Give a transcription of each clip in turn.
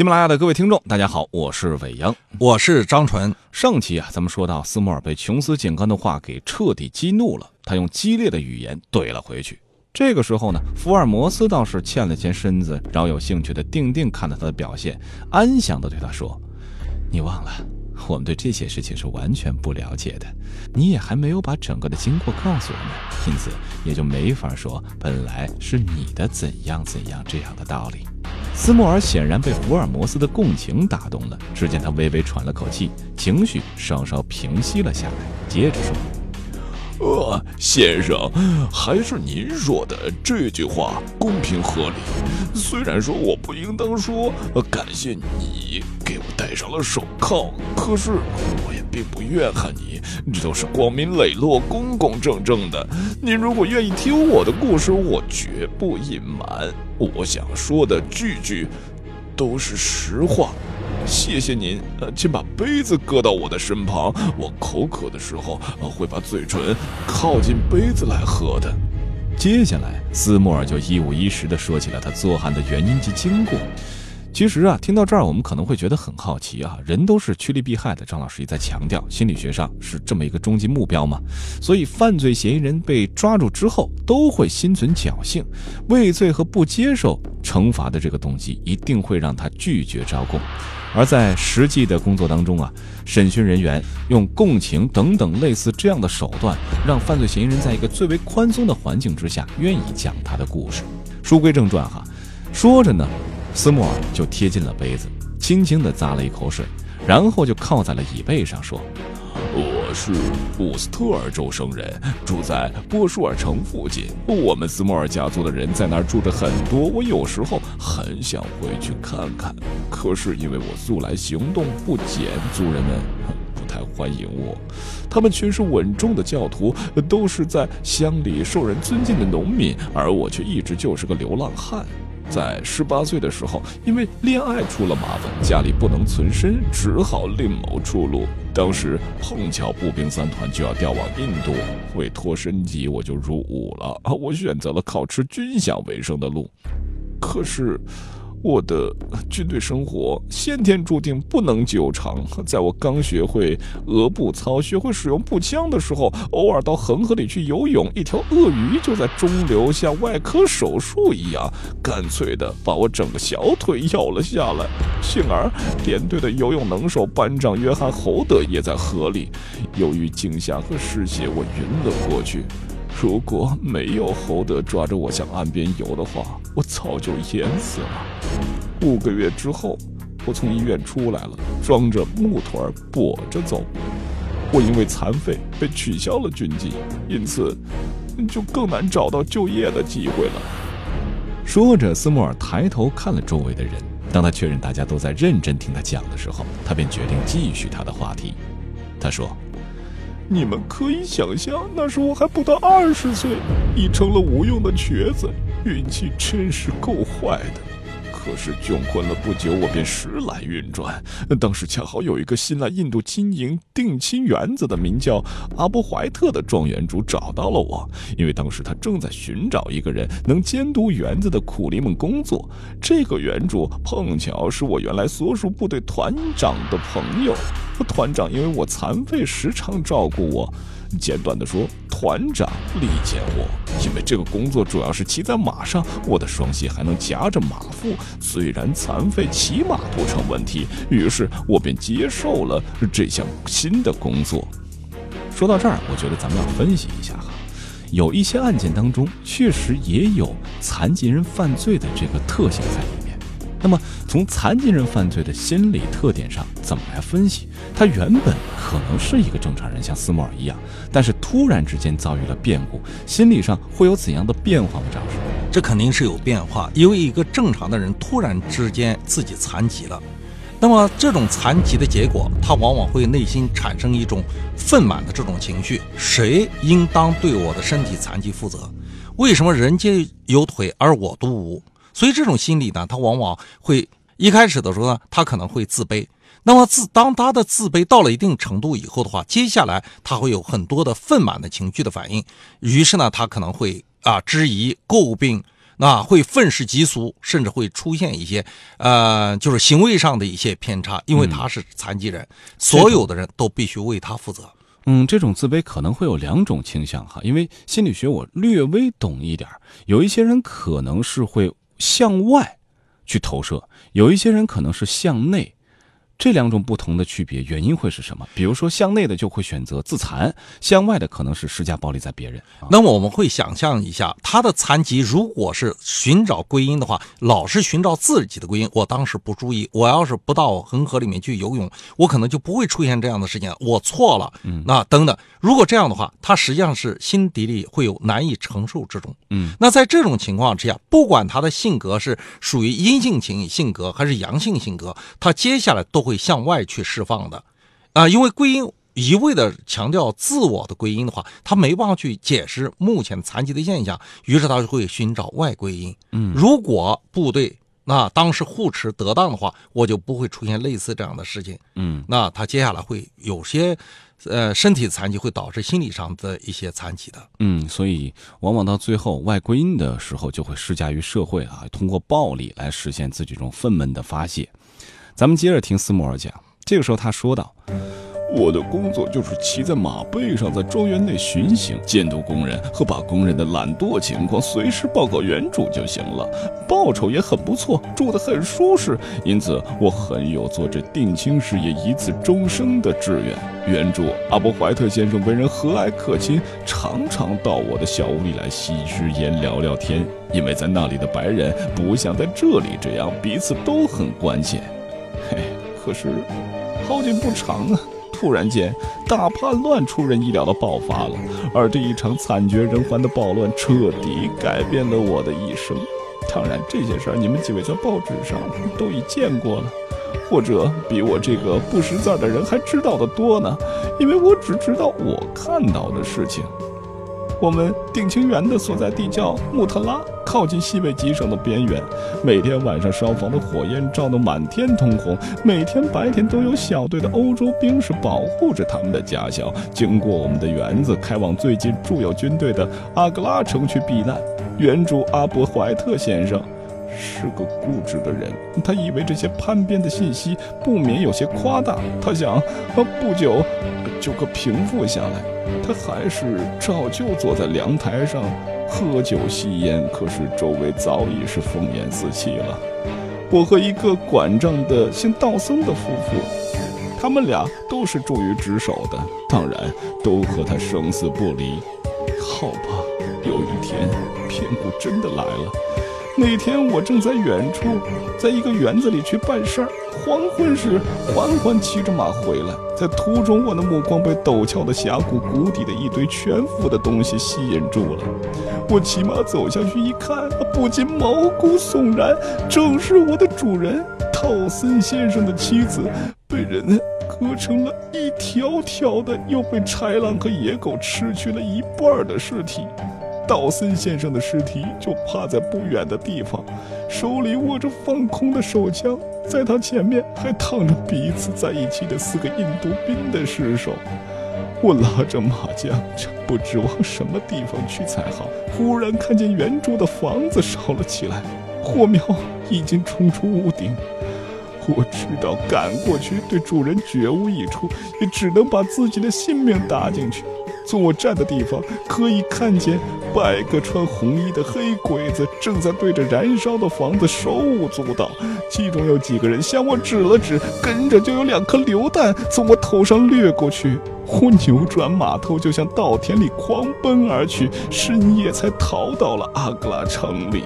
喜马拉雅的各位听众，大家好，我是伟阳，我是张纯。上期啊，咱们说到斯莫尔被琼斯警官的话给彻底激怒了，他用激烈的语言怼了回去。这个时候呢，福尔摩斯倒是欠了欠身子，饶有兴趣的定定看着他的表现，安详的对他说：“你忘了，我们对这些事情是完全不了解的，你也还没有把整个的经过告诉我们，因此也就没法说本来是你的怎样怎样这样的道理。”斯莫尔显然被福尔摩斯的共情打动了，只见他微微喘了口气，情绪稍稍平息了下来，接着说：“呃，先生，还是您说的这句话公平合理。虽然说我不应当说感谢你给我戴上了手铐，可是我也并不怨恨你，这都是光明磊落、公公正正的。您如果愿意听我的故事，我绝不隐瞒。”我想说的句句都是实话，谢谢您。呃，请把杯子搁到我的身旁，我口渴的时候会把嘴唇靠近杯子来喝的。接下来，斯莫尔就一五一十地说起了他作案的原因及经过。其实啊，听到这儿，我们可能会觉得很好奇啊，人都是趋利避害的。张老师也在强调，心理学上是这么一个终极目标嘛。所以，犯罪嫌疑人被抓住之后，都会心存侥幸，畏罪和不接受惩罚的这个动机，一定会让他拒绝招供。而在实际的工作当中啊，审讯人员用共情等等类似这样的手段，让犯罪嫌疑人在一个最为宽松的环境之下，愿意讲他的故事。书归正传哈，说着呢。斯莫尔就贴近了杯子，轻轻地咂了一口水，然后就靠在了椅背上说：“我是布斯特尔州生人，住在波舒尔城附近。我们斯莫尔家族的人在那儿住着很多。我有时候很想回去看看，可是因为我素来行动不检，族人们不太欢迎我。他们全是稳重的教徒，都是在乡里受人尊敬的农民，而我却一直就是个流浪汉。”在十八岁的时候，因为恋爱出了麻烦，家里不能存身，只好另谋出路。当时碰巧步兵三团就要调往印度，为脱身级，我就入伍了。啊，我选择了靠吃军饷为生的路。可是。我的军队生活先天注定不能久长。在我刚学会俄步操、学会使用步枪的时候，偶尔到恒河里去游泳，一条鳄鱼就在中流像外科手术一样，干脆的把我整个小腿咬了下来。幸而连队的游泳能手班长约翰·侯德也在河里。由于惊吓和失血，我晕了过去。如果没有侯德抓着我向岸边游的话，我早就淹死了。五个月之后，我从医院出来了，装着木腿儿跛着走。我因为残废被取消了军籍，因此就更难找到就业的机会了。说着，斯莫尔抬头看了周围的人。当他确认大家都在认真听他讲的时候，他便决定继续他的话题。他说。你们可以想象，那时我还不到二十岁，已成了无用的瘸子，运气真是够坏的。可是窘困了不久，我便时来运转。当时恰好有一个新来印度经营定亲园子的名叫阿波怀特的庄园主找到了我，因为当时他正在寻找一个人能监督园子的苦力们工作。这个园主碰巧是我原来所属部队团长的朋友，团长因为我残废，时常照顾我。简短的说，团长力荐我，因为这个工作主要是骑在马上，我的双膝还能夹着马腹，虽然残废，骑马不成问题。于是我便接受了这项新的工作。说到这儿，我觉得咱们要分析一下哈，有一些案件当中确实也有残疾人犯罪的这个特性在里面。那么，从残疾人犯罪的心理特点上，怎么来分析？他原本可能是一个正常人，像斯莫尔一样，但是突然之间遭遇了变故，心理上会有怎样的变化吗？张老师，这肯定是有变化，因为一个正常的人突然之间自己残疾了，那么这种残疾的结果，他往往会内心产生一种愤满的这种情绪：谁应当对我的身体残疾负责？为什么人皆有腿而我独无？所以这种心理呢，他往往会一开始的时候呢，他可能会自卑。那么自当他的自卑到了一定程度以后的话，接下来他会有很多的愤满的情绪的反应。于是呢，他可能会啊质疑、诟病。那会愤世嫉俗，甚至会出现一些呃，就是行为上的一些偏差，因为他是残疾人，所有的人都必须为他负责。嗯，这种自卑可能会有两种倾向哈，因为心理学我略微懂一点有一些人可能是会向外去投射，有一些人可能是向内。这两种不同的区别原因会是什么？比如说向内的就会选择自残，向外的可能是施加暴力在别人。那么我们会想象一下，他的残疾如果是寻找归因的话，老是寻找自己的归因。我当时不注意，我要是不到恒河里面去游泳，我可能就不会出现这样的事情。我错了，嗯，那等等。如果这样的话，他实际上是心底里会有难以承受之重。嗯，那在这种情况之下，不管他的性格是属于阴性情性格还是阳性性格，他接下来都会。会向外去释放的，啊，因为归因一味的强调自我的归因的话，他没办法去解释目前残疾的现象，于是他就会寻找外归因。嗯，如果部队那当时护持得当的话，我就不会出现类似这样的事情。嗯，那他接下来会有些呃身体残疾会导致心理上的一些残疾的。嗯，所以往往到最后外归因的时候，就会施加于社会啊，通过暴力来实现自己这种愤懑的发泄。咱们接着听斯莫尔讲，这个时候他说道：“我的工作就是骑在马背上，在庄园内巡行，监督工人和把工人的懒惰情况随时报告原主就行了。报酬也很不错，住得很舒适，因此我很有做这定亲事业一次终生的志愿。原主阿伯怀特先生为人和蔼可亲，常常到我的小屋里来吸支烟聊聊天，因为在那里的白人不像在这里这样彼此都很关切。”可是好景不长啊！突然间，大叛乱出人意料的爆发了，而这一场惨绝人寰的暴乱彻底改变了我的一生。当然，这些事儿你们几位在报纸上都已见过了，或者比我这个不识字的人还知道的多呢，因为我只知道我看到的事情。我们定情园的所在地叫穆特拉，靠近西北极省的边缘。每天晚上，烧房的火焰照得满天通红；每天白天，都有小队的欧洲兵士保护着他们的家乡，经过我们的园子，开往最近驻有军队的阿格拉城去避难。原主阿伯怀特先生是个固执的人，他以为这些叛变的信息不免有些夸大，他想，不久就可平复下来。他还是照旧坐在凉台上喝酒吸烟，可是周围早已是烽烟四起了。我和一个管账的姓道森的夫妇，他们俩都是助于职守的，当然都和他生死不离。好吧，有一天变故真的来了。那天我正在远处，在一个园子里去办事儿。黄昏时，缓缓骑着马回来，在途中，我的目光被陡峭的峡谷谷底的一堆全副的东西吸引住了。我骑马走下去一看，不禁毛骨悚然，正是我的主人套森先生的妻子，被人割成了一条条的，又被豺狼和野狗吃去了一半的尸体。道森先生的尸体就趴在不远的地方，手里握着放空的手枪，在他前面还躺着彼此在一起的四个印度兵的尸首。我拉着马缰，不知往什么地方去才好。忽然看见原主的房子烧了起来，火苗已经冲出屋顶。我知道赶过去对主人绝无益处，也只能把自己的性命搭进去。从我站的地方，可以看见百个穿红衣的黑鬼子正在对着燃烧的房子手舞足蹈，其中有几个人向我指了指，跟着就有两颗榴弹从我头上掠过去。我扭转马头，就向稻田里狂奔而去，深夜才逃到了阿格拉城里。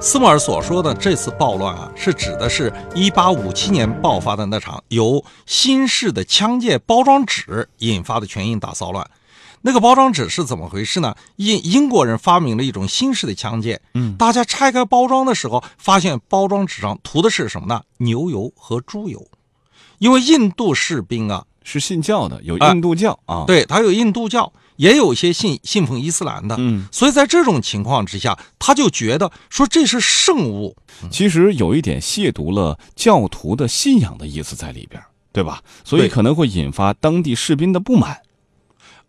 斯莫尔所说的这次暴乱啊，是指的是1857年爆发的那场由新式的枪械包装纸引发的全印大骚乱。那个包装纸是怎么回事呢？英英国人发明了一种新式的枪械，嗯，大家拆开包装的时候，发现包装纸上涂的是什么呢？牛油和猪油，因为印度士兵啊是信教的，有印度教啊，对他有印度教，也有一些信信奉伊斯兰的，嗯，所以在这种情况之下，他就觉得说这是圣物，其实有一点亵渎了教徒的信仰的意思在里边，对吧？所以可能会引发当地士兵的不满。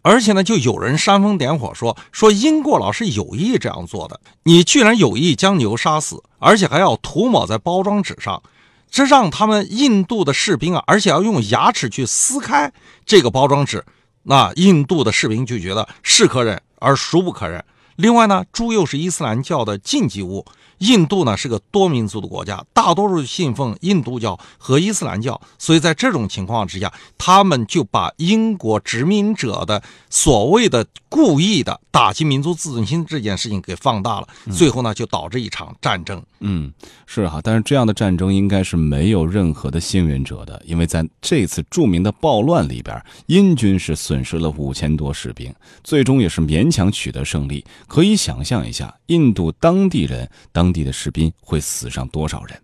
而且呢，就有人煽风点火说说英国佬是有意这样做的。你居然有意将牛杀死，而且还要涂抹在包装纸上，这让他们印度的士兵啊，而且要用牙齿去撕开这个包装纸。那印度的士兵就觉得是可忍而孰不可忍。另外呢，猪又是伊斯兰教的禁忌物。印度呢是个多民族的国家，大多数信奉印度教和伊斯兰教，所以在这种情况之下，他们就把英国殖民者的所谓的故意的打击民族自尊心这件事情给放大了，最后呢就导致一场战争。嗯，是哈，但是这样的战争应该是没有任何的幸运者的，因为在这次著名的暴乱里边，英军是损失了五千多士兵，最终也是勉强取得胜利。可以想象一下，印度当地人当。地的士兵会死上多少人？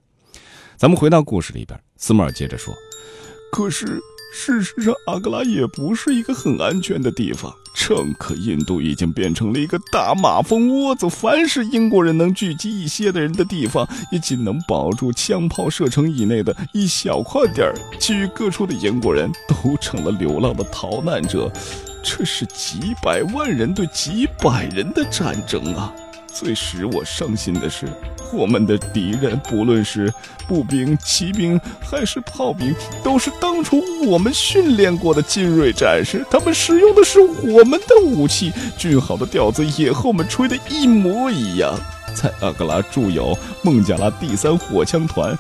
咱们回到故事里边，斯莫尔接着说：“可是事实上，阿格拉也不是一个很安全的地方。乘客印度已经变成了一个大马蜂窝子，凡是英国人能聚集一些的人的地方，也仅能保住枪炮射程以内的一小块地儿。其余各处的英国人都成了流浪的逃难者。这是几百万人对几百人的战争啊！”最使我伤心的是，我们的敌人，不论是步兵、骑兵还是炮兵，都是当初我们训练过的精锐战士。他们使用的是我们的武器，俊好的调子也和我们吹的一模一样。在阿格拉驻有孟加拉第三火枪团，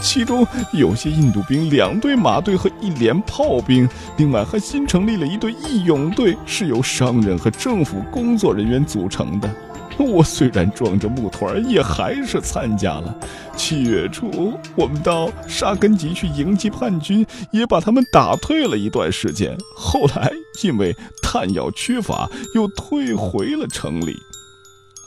其中有些印度兵、两队马队和一连炮兵，另外还新成立了一队义勇队，是由商人和政府工作人员组成的。我虽然装着木团，也还是参加了。七月初，我们到沙根吉去迎击叛军，也把他们打退了一段时间。后来因为弹药缺乏，又退回了城里。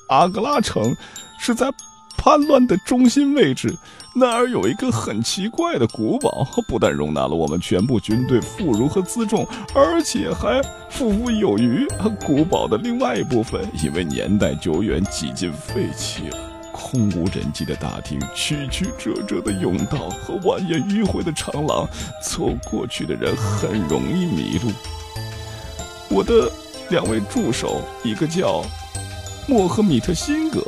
阿格拉城是在叛乱的中心位置。那儿有一个很奇怪的古堡，不但容纳了我们全部军队妇孺和辎重，而且还富富有余。古堡的另外一部分因为年代久远，几近废弃了，空无人迹的大厅，曲曲折折的甬道和蜿蜒迂回的长廊，走过去的人很容易迷路。我的两位助手，一个叫莫赫米特辛格，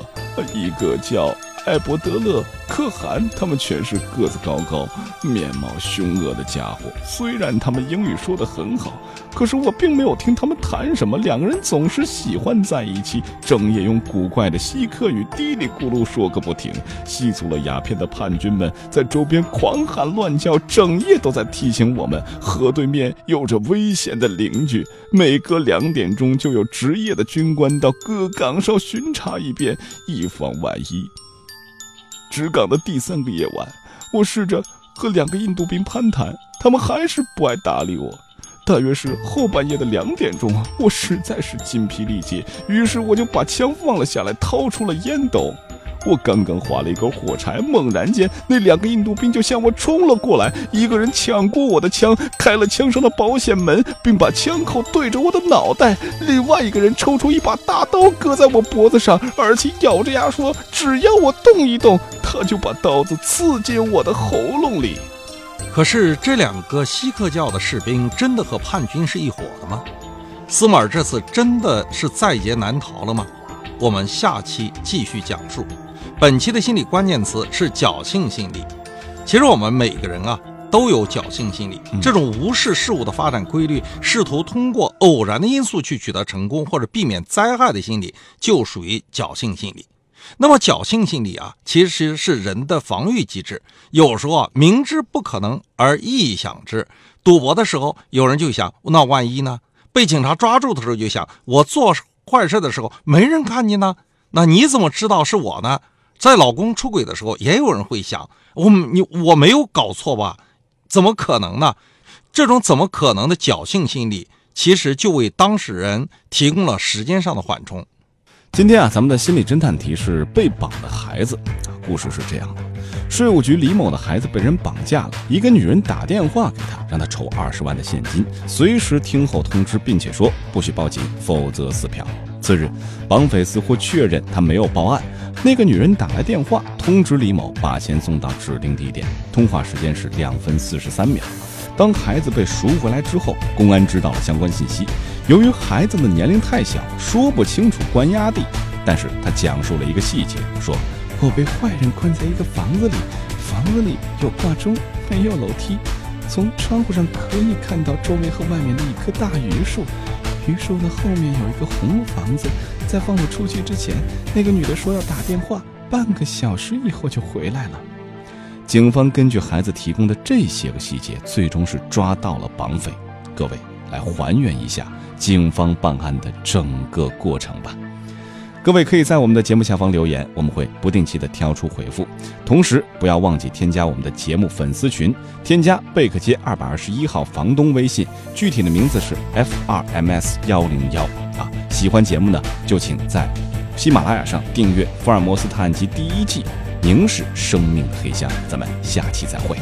一个叫。艾伯德勒、可汗，他们全是个子高高、面貌凶恶的家伙。虽然他们英语说得很好，可是我并没有听他们谈什么。两个人总是喜欢在一起，整夜用古怪的希克语嘀哩咕噜说个不停。吸足了鸦片的叛军们在周边狂喊乱叫，整夜都在提醒我们：河对面有着危险的邻居。每隔两点钟，就有职业的军官到各岗哨巡查一遍，以防万一。直港的第三个夜晚，我试着和两个印度兵攀谈，他们还是不爱搭理我。大约是后半夜的两点钟，我实在是筋疲力竭，于是我就把枪放了下来，掏出了烟斗。我刚刚划了一根火柴，猛然间，那两个印度兵就向我冲了过来。一个人抢过我的枪，开了枪上的保险门，并把枪口对着我的脑袋；另外一个人抽出一把大刀，搁在我脖子上，而且咬着牙说：“只要我动一动，他就把刀子刺进我的喉咙里。”可是，这两个锡克教的士兵真的和叛军是一伙的吗？斯马尔这次真的是在劫难逃了吗？我们下期继续讲述。本期的心理关键词是侥幸心理。其实我们每个人啊都有侥幸心理，这种无视事物的发展规律，试图通过偶然的因素去取得成功或者避免灾害的心理，就属于侥幸心理。那么侥幸心理啊，其实是人的防御机制。有时候啊，明知不可能而臆想之。赌博的时候，有人就想，那万一呢？被警察抓住的时候，就想，我做坏事的时候没人看见呢？那你怎么知道是我呢？在老公出轨的时候，也有人会想我你我没有搞错吧？怎么可能呢？这种怎么可能的侥幸心理，其实就为当事人提供了时间上的缓冲。今天啊，咱们的心理侦探题是被绑的孩子。故事是这样的：税务局李某的孩子被人绑架了，一个女人打电话给他，让他筹二十万的现金，随时听候通知，并且说不许报警，否则撕票。次日，绑匪似乎确认他没有报案。那个女人打来电话，通知李某把钱送到指定地点。通话时间是两分四十三秒。当孩子被赎回来之后，公安知道了相关信息，由于孩子的年龄太小，说不清楚关押地，但是他讲述了一个细节，说：“我被坏人关在一个房子里，房子里有挂钟，没有楼梯，从窗户上可以看到周围和外面的一棵大榆树，榆树的后面有一个红房子。在放我出去之前，那个女的说要打电话，半个小时以后就回来了。”警方根据孩子提供的这些个细节，最终是抓到了绑匪。各位来还原一下。警方办案的整个过程吧，各位可以在我们的节目下方留言，我们会不定期的挑出回复。同时，不要忘记添加我们的节目粉丝群，添加贝克街二百二十一号房东微信，具体的名字是 F R M S 幺零幺啊。喜欢节目呢，就请在喜马拉雅上订阅《福尔摩斯探案集》第一季《凝视生命的黑箱》。咱们下期再会。